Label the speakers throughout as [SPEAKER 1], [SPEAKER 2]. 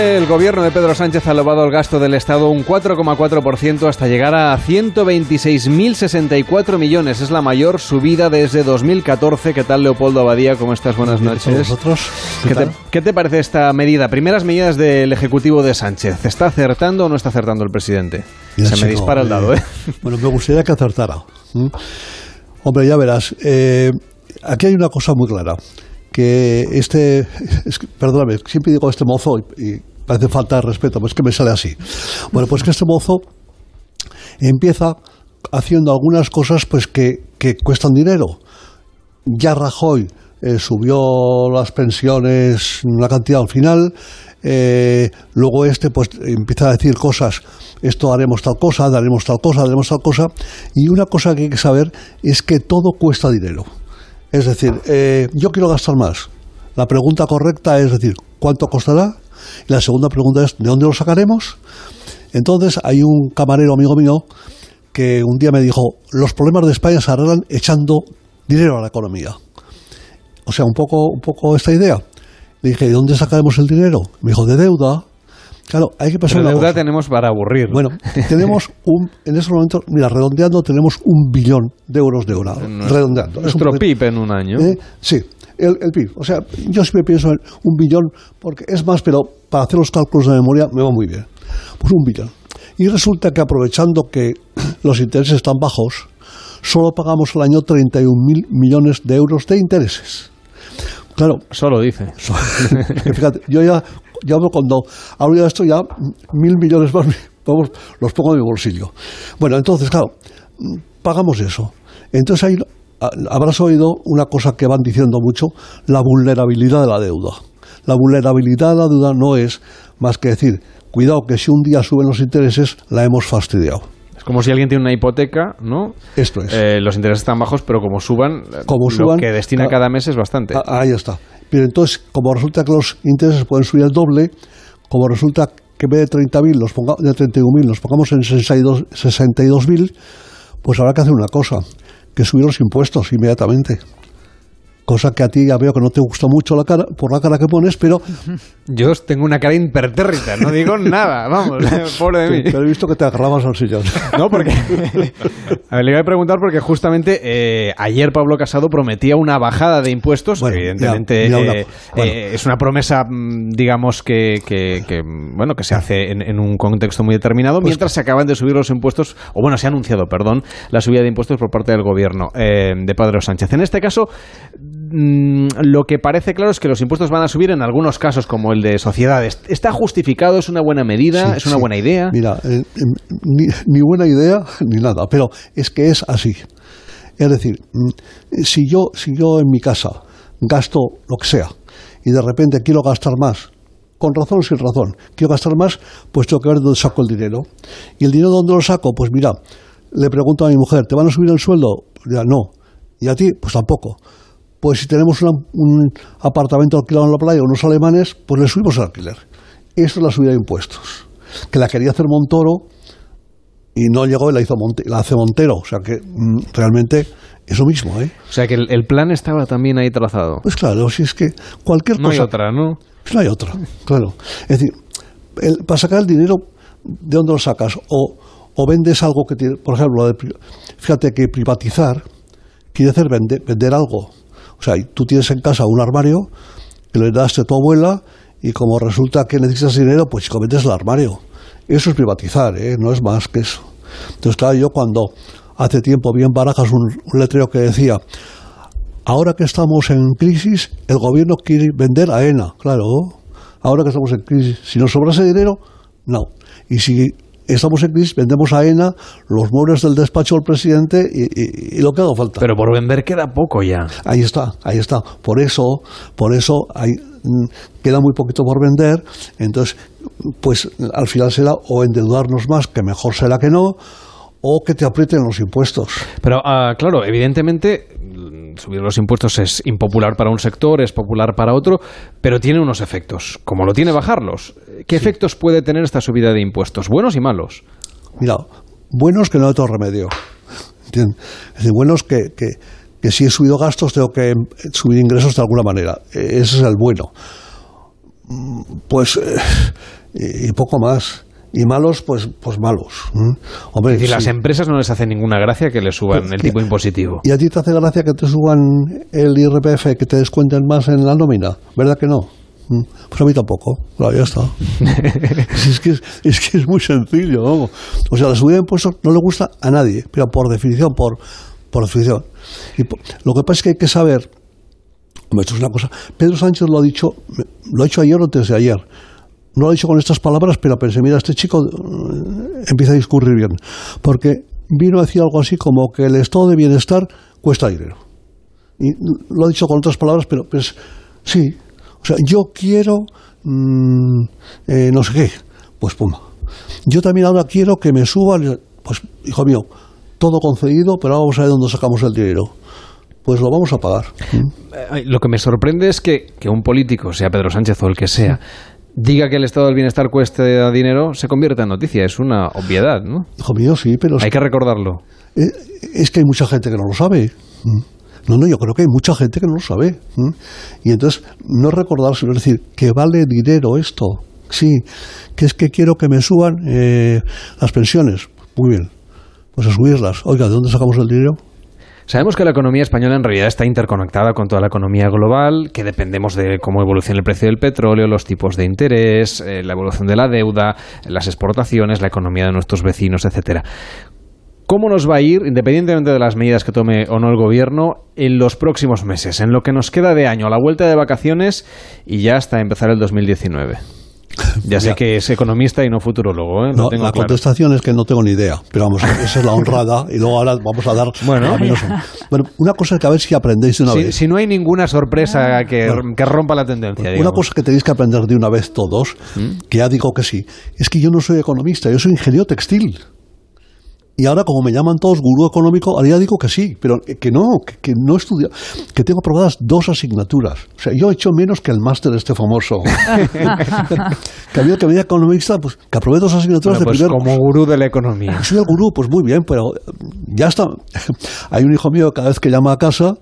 [SPEAKER 1] el gobierno de Pedro Sánchez ha elevado el gasto del Estado un 4,4% hasta llegar a 126.064 millones. Es la mayor subida desde 2014. ¿Qué tal, Leopoldo Abadía? ¿Cómo estás? Buenas noches.
[SPEAKER 2] ¿Vosotros?
[SPEAKER 1] ¿Qué, te, ¿Qué te parece esta medida? Primeras medidas del Ejecutivo de Sánchez. ¿Está acertando o no está acertando el presidente? Se me dispara el dado, ¿eh?
[SPEAKER 2] Bueno, me gustaría que acertara. ¿Mm? Hombre, ya verás. eh, aquí hay una cosa muy clara. Que este. Es perdóname, siempre digo este mozo y, y parece falta de respeto, pues es que me sale así. Bueno, pues que este mozo empieza haciendo algunas cosas pues que, que cuestan dinero. Ya Rajoy eh, subió las pensiones una cantidad al final, eh, luego este pues empieza a decir cosas, esto haremos tal cosa, daremos tal cosa, daremos tal cosa, y una cosa que hay que saber es que todo cuesta dinero. Es decir, eh, yo quiero gastar más. La pregunta correcta es decir, ¿cuánto costará? Y la segunda pregunta es, ¿de dónde lo sacaremos? Entonces hay un camarero amigo mío que un día me dijo, los problemas de España se arreglan echando dinero a la economía. O sea, un poco, un poco esta idea. Le dije, ¿de dónde sacaremos el dinero? Me dijo, de deuda. Claro, hay que pensar
[SPEAKER 1] Pero
[SPEAKER 2] una
[SPEAKER 1] deuda
[SPEAKER 2] cosa.
[SPEAKER 1] tenemos para aburrir.
[SPEAKER 2] Bueno, tenemos un, en estos momentos, mira, redondeando, tenemos un billón de euros de euro. Redondeando. Es un
[SPEAKER 1] Nuestro PIB en un año.
[SPEAKER 2] ¿Eh? Sí, el, el PIB. O sea, yo siempre pienso en un billón, porque es más, pero para hacer los cálculos de memoria me va muy bien. Pues un billón. Y resulta que aprovechando que los intereses están bajos, solo pagamos al año 31.000 millones de euros de intereses. Claro,
[SPEAKER 1] Solo dice.
[SPEAKER 2] fíjate, yo ya, ya cuando hablo de esto, ya mil millones más, vamos, los pongo en mi bolsillo. Bueno, entonces, claro, pagamos eso. Entonces ah, habrás oído una cosa que van diciendo mucho, la vulnerabilidad de la deuda. La vulnerabilidad de la deuda no es más que decir, cuidado que si un día suben los intereses, la hemos fastidiado.
[SPEAKER 1] Es como si alguien tiene una hipoteca, ¿no?
[SPEAKER 2] Esto es.
[SPEAKER 1] Eh, los intereses están bajos, pero como suban,
[SPEAKER 2] Como
[SPEAKER 1] lo
[SPEAKER 2] suban,
[SPEAKER 1] que destina
[SPEAKER 2] claro.
[SPEAKER 1] cada mes es bastante.
[SPEAKER 2] Ah, Ahí está. Pero entonces, como resulta que los intereses pueden subir el doble, como resulta que en vez de 30.000, los ponga- de 31.000, los pongamos en 62 62.000, pues habrá que hacer una cosa, que subir los impuestos inmediatamente. Cosa que a ti ya veo que no te gusta mucho la cara, por la cara que pones, pero,
[SPEAKER 1] Yo tengo una cara impertérrita, no digo nada, vamos, pobre de mí.
[SPEAKER 2] pero he visto que te agarrabas al sillón.
[SPEAKER 1] No, porque. A ver, le iba a preguntar porque justamente eh, ayer Pablo Casado prometía una bajada de impuestos.
[SPEAKER 2] Bueno,
[SPEAKER 1] evidentemente
[SPEAKER 2] una-
[SPEAKER 1] eh,
[SPEAKER 2] bueno.
[SPEAKER 1] eh, es una promesa, mm, digamos, que, que- que, bueno, que se hace en, en un contexto muy determinado,
[SPEAKER 2] Pues
[SPEAKER 1] mientras se acaban de subir los impuestos, o bueno, se ha anunciado, perdón, la subida de impuestos por parte del gobierno de Pedro Sánchez. En este caso, mm, lo que parece claro es que los impuestos van a subir en algunos casos, como el de sociedades. ¿Está justificado? ¿Es una buena medida?
[SPEAKER 2] Sí,
[SPEAKER 1] ¿Es una
[SPEAKER 2] sí.
[SPEAKER 1] buena idea?
[SPEAKER 2] Mira, eh, eh, ni, ni buena idea ni nada, pero es que es así. Es decir, mm, si yo, si yo en mi casa gasto lo que sea y de repente quiero gastar más, con razón o sin razón, quiero gastar más, pues tengo que ver dónde saco el dinero. ¿Y el dinero dónde lo saco? Pues mira, le pregunto a mi mujer, ¿te van a subir el sueldo? Ya no. ¿Y a ti? Pues tampoco. Pues si tenemos una- un apartamento alquilado en la playa, unos alemanes, pues le subimos el alquiler. Eso es la subida de impuestos. Que la quería hacer Montoro y no llegó y la hizo Monte- la hace Montero. O sea que mm, realmente es lo mismo, ¿eh?
[SPEAKER 1] O sea que el, el plan estaba también ahí trazado.
[SPEAKER 2] Pues claro, si es que cualquier
[SPEAKER 1] No hay
[SPEAKER 2] cosa.
[SPEAKER 1] otra, ¿no?
[SPEAKER 2] Pues no hay otra, claro. Es decir, el- para sacar el dinero, ¿de dónde lo sacas? O, o vendes algo que tiene, por ejemplo, fíjate que privatizar quiere decir vender, vender algo. O sea, tú tienes en casa un armario que lo heredaste a tu abuela y como resulta que necesitas dinero, pues vendes el armario. Eso es privatizar, ¿eh? no es más que eso. Entonces, claro, yo cuando hace tiempo vi en Barajas un, un letrero que decía Ahora que estamos en crisis, el gobierno quiere vender a ENA, claro. Ahora que estamos en crisis, si nos sobrase dinero, no. Y si estamos en crisis, vendemos a ENA los muebles del despacho del presidente y, y- y lo que haga falta.
[SPEAKER 1] Pero por vender queda poco ya.
[SPEAKER 2] Ahí está, ahí está. Por eso, por eso hay, mm, queda muy poquito por vender. Entonces, pues al final será o endeudarnos más, que mejor será que no, o que te aprieten los impuestos.
[SPEAKER 1] Pero ah, claro, evidentemente subir los impuestos es impopular para un sector, es popular para otro, pero tiene unos efectos, como lo tiene bajarlos. ¿Qué efectos puede tener esta subida de impuestos? Buenos y malos.
[SPEAKER 2] Mira, buenos que no hay otro remedio. ¿Entiendes? Es decir, buenos que, que, que si he subido gastos tengo que subir ingresos de alguna manera. Eh, Ese es el bueno. pues, eh, y poco más. Y malos, pues, pues malos.
[SPEAKER 1] Hombre, es decir, las empresas no les hace ninguna gracia que le suban el tipo impositivo.
[SPEAKER 2] ¿Y a ti te hace gracia que te suban el IRPF, que te descuenten más en la nómina? ¿Verdad que no? Pues a mí tampoco, claro, ya está. es, que es, que es, muy sencillo. O sea, la subida de impuestos no le gusta a nadie, pero por definición, por, por definición. Y lo que pasa es que hay que saber, esto es una cosa, Pedro Sánchez lo ha dicho, lo ha dicho ayer o antes de ayer. No lo ha dicho con estas palabras, pero pensé, mira, este chico eh, empieza a discurrir bien. Porque vino a decir algo así como que el estado de bienestar cuesta dinero. Y lo ha dicho con otras palabras, pero pues sí, o sea, yo quiero mmm, eh, no sé qué, pues pum. Yo también ahora quiero que me suban, pues hijo mío, todo concedido, pero vamos a ver dónde sacamos el dinero. Pues lo vamos a pagar.
[SPEAKER 1] Eh, lo que me sorprende es que, que un político, sea Pedro Sánchez o el que sea, diga que el estado del bienestar cueste dinero, se convierte en noticia. Es una obviedad, ¿no?
[SPEAKER 2] Hijo mío, sí, pero...
[SPEAKER 1] Hay que recordarlo.
[SPEAKER 2] Eh, es que hay mucha gente que no lo sabe. No, no, yo creo que hay mucha gente que no lo sabe. Y entonces, no recordar, sino decir, que vale dinero esto. Sí, que es que quiero que me suban eh, las pensiones. Muy bien, pues a subirlas. Oiga, ¿de dónde sacamos el dinero?
[SPEAKER 1] Sabemos que la economía española en realidad está interconectada con toda la economía global, que dependemos de cómo evoluciona el precio del petróleo, los tipos de interés, eh, la evolución de la deuda, las exportaciones, la economía de nuestros vecinos, etcétera. ¿Cómo nos va a ir, independientemente de las medidas que tome o no el gobierno, en los próximos meses, en lo que nos queda de año, a la vuelta de vacaciones y ya hasta empezar el 2019? Ya sé que es economista y no futurólogo. ¿eh?
[SPEAKER 2] No, la contestación es que no tengo ni idea, pero vamos, esa es la honrada y luego ahora vamos a dar.
[SPEAKER 1] Bueno,
[SPEAKER 2] bueno una cosa es que a ver si aprendéis de una
[SPEAKER 1] si,
[SPEAKER 2] vez.
[SPEAKER 1] Si no hay ninguna sorpresa que, que rompa la tendencia.
[SPEAKER 2] una cosa que tenéis que aprender de una vez todos, ¿Mm? que ya digo que sí, es que yo no soy economista, yo soy ingeniero textil. Y ahora, como me llaman todos gurú económico, ahora ya digo que sí, pero que no, que, no estudia, que tengo aprobadas dos asignaturas. O sea, yo he hecho menos que el máster este famoso. que había que venía economista, pues que aprobé dos asignaturas de
[SPEAKER 1] pues
[SPEAKER 2] primer
[SPEAKER 1] como gurú de la economía.
[SPEAKER 2] Soy el gurú, pues muy bien, pero ya está. Hay un hijo mío cada vez que llama a casa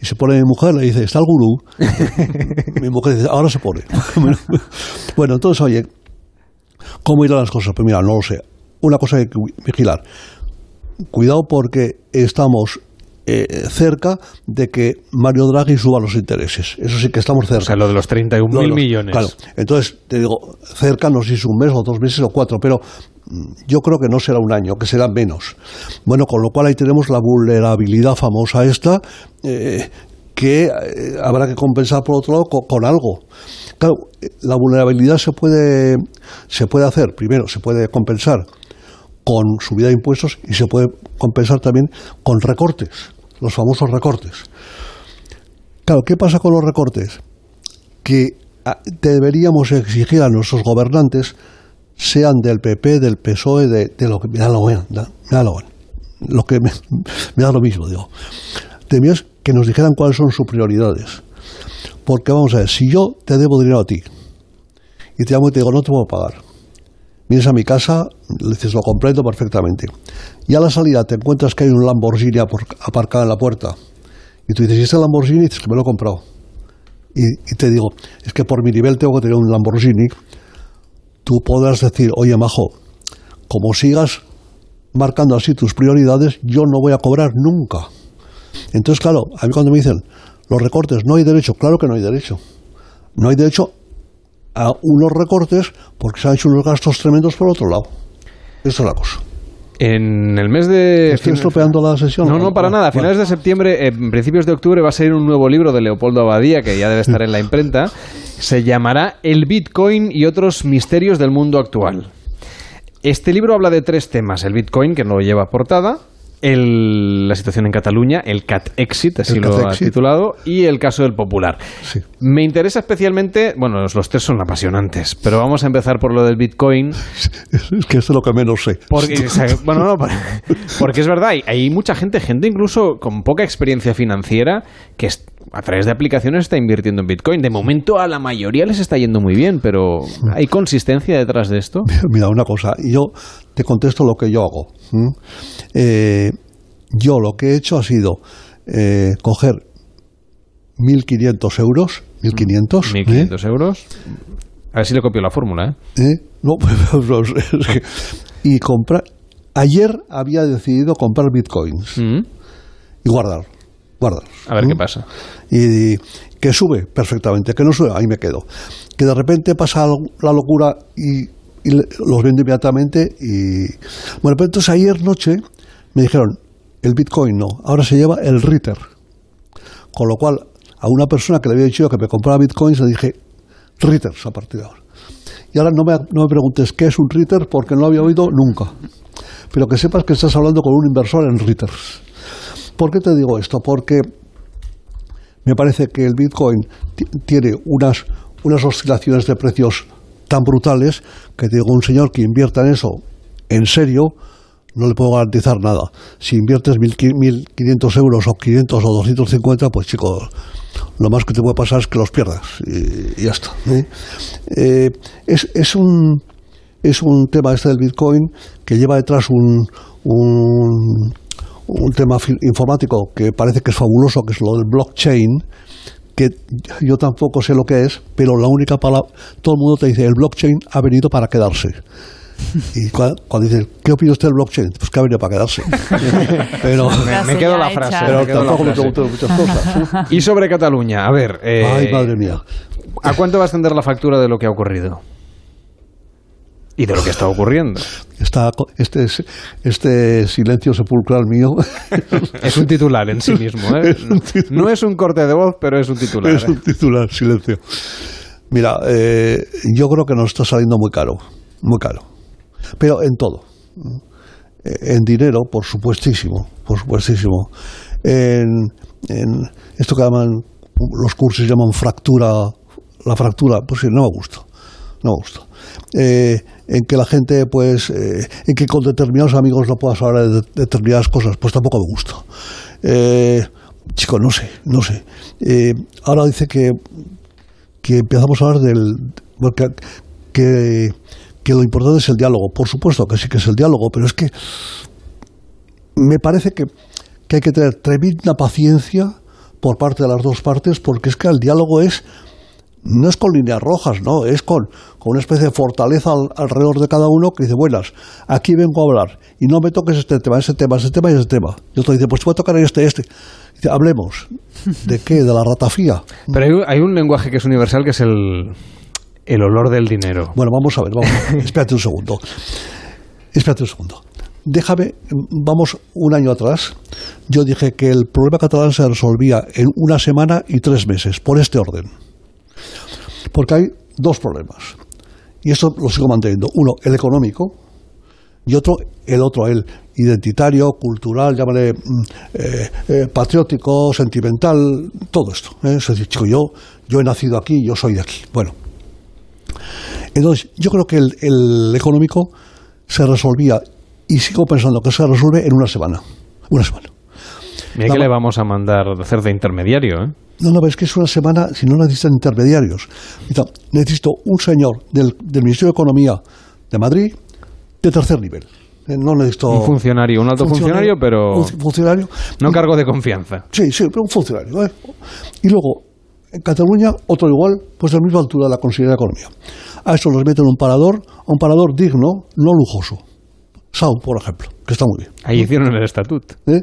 [SPEAKER 2] y se pone mi mujer, le dice, está el gurú. mi mujer dice, ahora se pone. bueno, entonces, oye, ¿cómo irán las cosas? Pues mira, no lo sé una cosa hay que vigilar. Cuidado porque estamos eh, cerca de que Mario Draghi suba los intereses. Eso sí que estamos cerca. O
[SPEAKER 1] sea, lo de los 31 mil millones.
[SPEAKER 2] Claro. Entonces, te digo, cerca, no sé si es un mes o dos meses o cuatro, pero mm, yo creo que no será un año, que será menos. Bueno, con lo cual ahí tenemos la vulnerabilidad famosa esta, eh, que eh, habrá que compensar por otro lado con, algo. Claro, la vulnerabilidad se puede, se puede hacer, primero, se puede compensar con subida de impuestos y se puede compensar también con recortes, los famosos recortes. Claro, ¿qué pasa con los recortes? Que ah, deberíamos exigir a nuestros gobernantes, sean del PP, del PSOE, de, lo que me da, lo, me da lo, lo que me, da lo mismo, digo. Temías que nos dijeran cuáles son sus prioridades. Porque vamos a ver, si yo te debo dinero a ti y te llamo y te digo, no te puedo pagar, vienes a mi casa, dices, lo comprendo perfectamente. Y a la salida te encuentras que hay un Lamborghini aparcado en la puerta. Y tú dices, ¿y este Lamborghini? Y dices que me lo he comprado. Y, te digo, es que por mi nivel tengo que tener un Lamborghini. Tú podrás decir, oye, Majo, como sigas marcando así tus prioridades, yo no voy a cobrar nunca. Entonces, claro, a mí cuando me dicen, los recortes, no hay derecho, claro que no hay derecho. No hay derecho a unos recortes porque se han hecho unos gastos tremendos por otro lado. Esa es la cosa.
[SPEAKER 1] En el mes de...
[SPEAKER 2] ¿Estoy estropeando la sesión?
[SPEAKER 1] No, no, para nada. A finales de septiembre, en principios de octubre, va a salir un nuevo libro de Leopoldo Abadía, que ya debe estar en la imprenta. Se llamará El Bitcoin y otros misterios del mundo actual. Este libro habla de tres temas. El Bitcoin, que no lleva portada, el, la situación en Cataluña, el CAT Exit, así lo ha titulado, y el caso del Popular. Me interesa especialmente, bueno, los, tres son apasionantes, pero vamos a empezar por lo del Bitcoin.
[SPEAKER 2] Es que es lo que menos sé.
[SPEAKER 1] Porque, bueno, no, porque es verdad, hay, mucha gente, gente incluso con poca experiencia financiera, que a través de aplicaciones está invirtiendo en Bitcoin. De momento a la mayoría les está yendo muy bien, pero ¿hay consistencia detrás de esto?
[SPEAKER 2] Mira, una cosa, yo te contesto lo que yo hago. Eh, yo lo que he hecho ha sido eh, coger 1.500 euros. 1.500.
[SPEAKER 1] 1.500 euros. A ver si le copio la fórmula, ¿eh?
[SPEAKER 2] ¿Eh? No, pues, es que- y comprar. Ayer había decidido comprar bitcoins
[SPEAKER 1] Mm.
[SPEAKER 2] y guardar. Guardar.
[SPEAKER 1] A ver qué pasa.
[SPEAKER 2] Y que sube perfectamente, que no sube, ahí me quedo. Que de repente pasa la locura y, los vendo inmediatamente. Y bueno, pero entonces ayer noche me dijeron, el bitcoin no, ahora se lleva el Ritter. Con lo cual, a una persona que le había dicho que me compraba bitcoins, le dije, Ritters a partir de ahora. Y ahora no me, no me preguntes qué es un Ritter porque no lo había oído nunca. Pero que sepas que estás hablando con un inversor en Ritters. ¿Por qué te digo esto? Porque me parece que el Bitcoin ti- tiene unas, unas oscilaciones de precios tan brutales que digo, un señor que invierta en eso en serio, no le puedo garantizar nada. Si inviertes 1.500 euros o 500 o 250, pues chicos, lo más que te puede pasar es que los pierdas y, y ya está. ¿eh? Eh, es, es un es un tema este del Bitcoin que lleva detrás un, un, un tema informático que parece que es fabuloso, que es lo del blockchain, que yo tampoco sé lo que es, pero la única palabra, todo el mundo te dice, el blockchain ha venido para quedarse. Y cua- cuando dices, ¿qué opina usted del blockchain? Pues que ha venido para quedarse. pero
[SPEAKER 1] Me, me quedo la
[SPEAKER 3] hecha.
[SPEAKER 1] frase.
[SPEAKER 2] pero
[SPEAKER 1] me quedo la
[SPEAKER 2] tampoco me pregunto muchas cosas.
[SPEAKER 1] Y sobre Cataluña, a ver. eh,
[SPEAKER 2] Ay, madre mía.
[SPEAKER 1] ¿A cuánto va a ascender la factura de lo que ha ocurrido? Y de lo que está ocurriendo.
[SPEAKER 2] Está, co- este, es- este silencio sepulcral mío
[SPEAKER 1] Es un titular en sí mismo, ¿eh?
[SPEAKER 2] Es.
[SPEAKER 1] No es un corte de voz, pero es un titular.
[SPEAKER 2] Es
[SPEAKER 1] ¿eh?
[SPEAKER 2] un titular, silencio. Mira, eh, yo creo que nos está saliendo muy caro, muy caro. Pero en todo. Eh, En dinero, por supuestísimo, por supuestísimo. En, en esto que llaman, los cursos llaman fractura, la fractura, pues sí, no me gusta, no me gusta. Eh, en que la gente, pues, eh, en que con determinados amigos no puedas hablar de determinadas cosas, pues tampoco me gusta. Eh, chico, no sé, no sé. Eh, ahora dice que que empezamos a hablar del que, que, que lo importante es el diálogo. Por supuesto que sí que es el diálogo, pero es que me parece que, que hay que tener tremenda paciencia por parte de las dos partes, porque es que el diálogo es no es con líneas rojas, no, es con, con una especie de fortaleza al- alrededor de cada uno que dice, buenas, aquí vengo a hablar y no me toques este tema, ese tema, ese tema y ese tema. Y otro dice, pues te voy a tocar este, este. Dice, hablemos. ¿De qué? ¿De la ratafía?
[SPEAKER 1] Pero hay, un- hay un lenguaje que es universal que es el, el olor del dinero.
[SPEAKER 2] Bueno, vamos a ver, vamos. Espérate un segundo. Espérate un segundo. Déjame, vamos un año atrás. Yo dije que el problema catalán se resolvía en una semana y tres meses, por este orden. Porque hay dos problemas. Y esto lo sigo manteniendo. Uno, el económico, y otro, el otro, el identitario, cultural, llámale mm, eh, eh, patriótico, sentimental, todo esto. ¿eh? Es decir, chico, yo, yo he nacido aquí, yo soy de aquí. Bueno, entonces, yo creo que el, el económico se resolvía y sigo pensando que se resuelve en una semana. Una semana.
[SPEAKER 1] Mira que le vamos a mandar a hacer de intermediario, ¿eh?
[SPEAKER 2] No, no, es que es una semana si no necesitan intermediarios. Necesito- un señor del, del Ministerio de Economía de Madrid de tercer nivel. Eh, No necesito.
[SPEAKER 1] Un funcionario, un alto funcionario, pero
[SPEAKER 2] Un funcionario.
[SPEAKER 1] no cargo de confianza.
[SPEAKER 2] Sí, sí, pero un funcionario. ¿eh? Y luego, en Cataluña, otro igual, pues de la misma altura de la Consejería de Economía. A esto les meten un parador, a un parador digno, no lujoso. Sound, por ejemplo, que está muy bien.
[SPEAKER 1] Ahí hicieron el estatut.
[SPEAKER 2] ¿eh?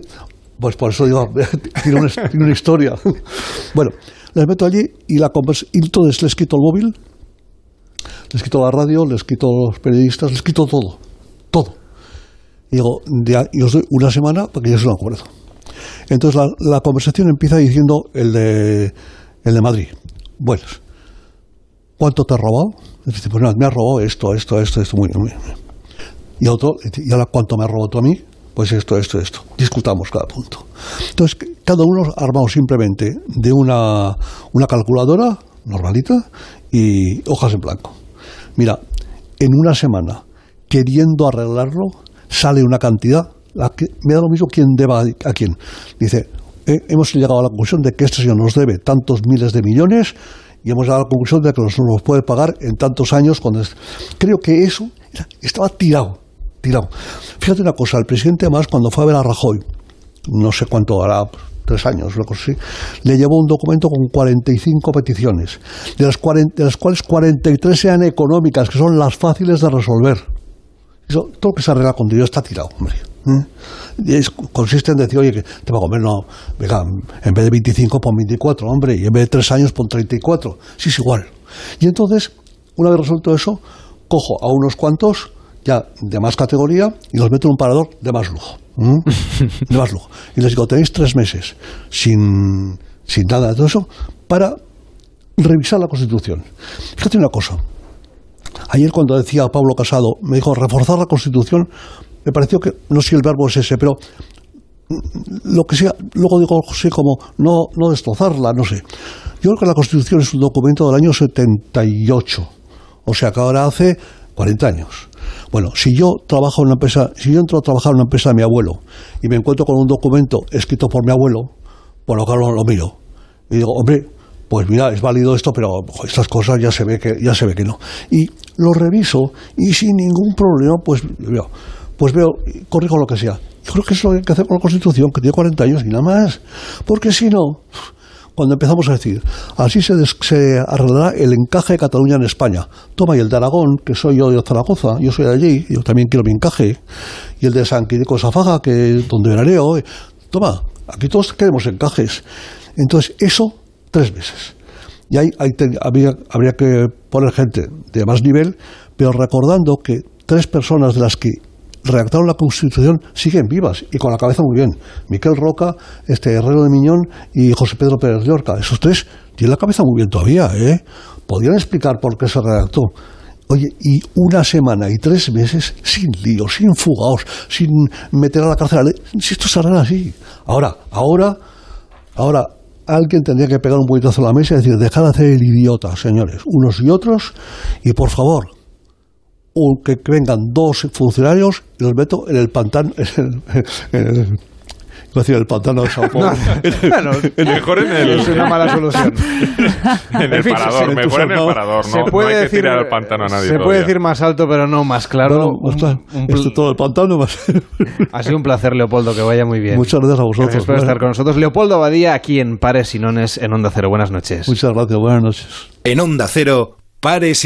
[SPEAKER 2] Pues por eso digo, tiene, una, historia. Bueno, les meto allí y, la y entonces les quito el móvil, les quito la radio, les quito los periodistas, les quito todo. Todo. Y digo, y os doy una semana para que ya se lo acuerdo. Entonces la, conversación empieza diciendo el de, el de Madrid. Buenas. ¿Cuánto te ha robado? Dice, pues nada, me ha robado esto, esto, esto, esto, muy bien. muy bien. Y otro, ¿y ahora cuánto me has robado tú a mí? Pues esto, esto, esto. Discutamos cada punto. Entonces, cada uno armado simplemente de una, una calculadora normalita y hojas en blanco. Mira, en una semana, queriendo arreglarlo, sale una cantidad. La que, me da lo mismo quién deba a quién. Dice, "Eh, hemos llegado a la conclusión de que este señor nos debe tantos miles de millones y hemos llegado a la conclusión de que nos los puede pagar en tantos años. Cuando es-". Creo que eso estaba tirado, tirado. Fíjate una cosa, el presidente más cuando fue a ver a Rajoy, no sé cuánto hará, tres años, lo sí, le llevó un documento con 45 peticiones, de las, de las cuales 43 sean económicas, que son las fáciles de resolver. Eso, todo lo que se arregla con dinero está tirado, hombre. ¿eh? consiste en decir, oye, que te va a comer, no, venga, en vez de 25 pon 24, hombre, y en vez de tres años pon 34. Sí, es igual. Y entonces, una vez resuelto eso, cojo a unos cuantos ya de más categoría y los meto en un parador de más lujo. de más lujo. Y les digo, tenéis tres meses sin, sin nada de todo eso para revisar la Constitución. Fíjate una cosa. Ayer cuando decía Pablo Casado, me dijo reforzar la Constitución, me pareció que, no sé si el verbo es ese, pero lo que sea, luego digo, sí, como no, no destrozarla, no sé. Yo creo que la Constitución es un documento del año 78, o sea que ahora hace 40 años. Bueno, si yo trabajo en una empresa, si yo entro a trabajar en una empresa de mi abuelo y me encuentro con un documento escrito por mi abuelo, bueno, claro, lo miro. Y digo, hombre, pues mira, es válido esto, pero estas cosas ya se ve que, ya se ve que no. Y lo reviso y sin ningún problema, pues veo, pues veo, corrijo lo que sea. Yo creo que es lo que que hacer con la Constitución, que tiene 40 años y nada más. Porque si no, cuando empezamos a decir, así se, arreglará el encaje de Cataluña en España. Toma, y el de Aragón, que soy yo de Zaragoza, yo soy de allí, yo también quiero mi encaje. Y el de San Quirico Safaga, que donde veraneo. Toma, aquí todos queremos encajes. Entonces, eso, tres meses. Y ahí, habría que poner gente de más nivel, pero recordando que tres personas de las que redactaron la Constitución siguen vivas y con la cabeza muy bien. Miquel Roca, este Herrero de Miñón y José Pedro Pérez Llorca. Esos tres tienen la cabeza muy bien todavía, ¿eh? Podrían explicar por qué se redactó. Oye, y una semana y tres meses sin líos, sin fugaos, sin meter a la cárcel Si esto se así. Ahora, ahora, ahora, alguien tendría que pegar un puñetazo a la mesa y decir, dejad de hacer el idiota, señores, unos y otros, y por favor, o que vengan dos funcionarios y los meto en el pantano. En el, decir, el pantano de Sao Paulo.
[SPEAKER 3] bueno, mejor en el.
[SPEAKER 1] Es una mala solución.
[SPEAKER 3] en el parador, mejor en el parador, ¿no?
[SPEAKER 1] Se puede
[SPEAKER 3] hay
[SPEAKER 1] decir,
[SPEAKER 3] que tirar al pantano a nadie.
[SPEAKER 1] Se puede decir más alto, pero no más claro.
[SPEAKER 2] No, un, un, esto todo el pantano. Más.
[SPEAKER 1] ha sido un placer, Leopoldo, que vaya muy bien.
[SPEAKER 2] Muchas gracias a vosotros.
[SPEAKER 1] Gracias por estar con nosotros. Leopoldo Abadía, aquí en Pares y Nones, en Onda Cero. Buenas noches.
[SPEAKER 2] Muchas gracias, buenas noches.
[SPEAKER 4] En Onda Cero, Pares y